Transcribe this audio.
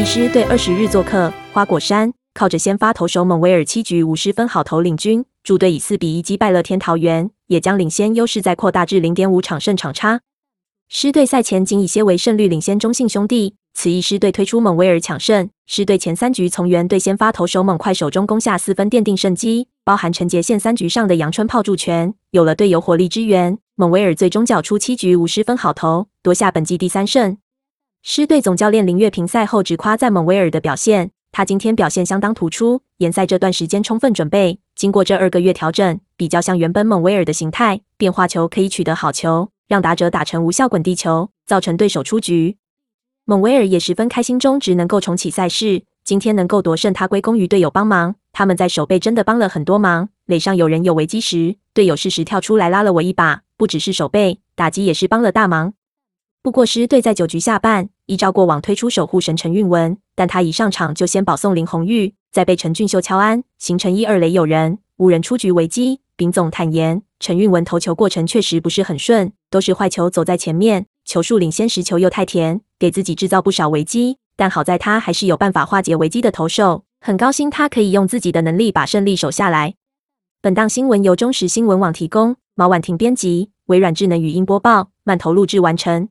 一师队二十日做客花果山，靠着先发投手蒙威尔七局无失分好投领军，主队以四比一击败乐天桃园，也将领先优势再扩大至零点五场胜场差。师队赛前仅以些微胜率领先中信兄弟，此役师队推出蒙威尔抢胜，师队前三局从原队先发投手猛快手中攻下四分，奠定胜机，包含陈杰线三局上的阳春炮助拳，有了队友火力支援，蒙威尔最终缴出七局无失分好投，夺下本季第三胜。狮队总教练林月平赛后直夸赞蒙威尔的表现，他今天表现相当突出，联赛这段时间充分准备，经过这二个月调整，比较像原本蒙威尔的形态，变化球可以取得好球。让打者打成无效滚地球，造成对手出局。蒙维尔也十分开心，中职能够重启赛事，今天能够夺胜，他归功于队友帮忙。他们在守备真的帮了很多忙。垒上有人有危机时，队友适时跳出来拉了我一把，不只是守备，打击也是帮了大忙。不过狮队在九局下半，依照过往推出守护神陈运文，但他一上场就先保送林红玉，再被陈俊秀敲安，形成一二垒有人，无人出局危机。丙总坦言，陈运文投球过程确实不是很顺。都是坏球走在前面，球数领先时球又太甜，给自己制造不少危机。但好在他还是有办法化解危机的投手，很高兴他可以用自己的能力把胜利守下来。本档新闻由中时新闻网提供，毛婉婷编辑，微软智能语音播报，慢投录制完成。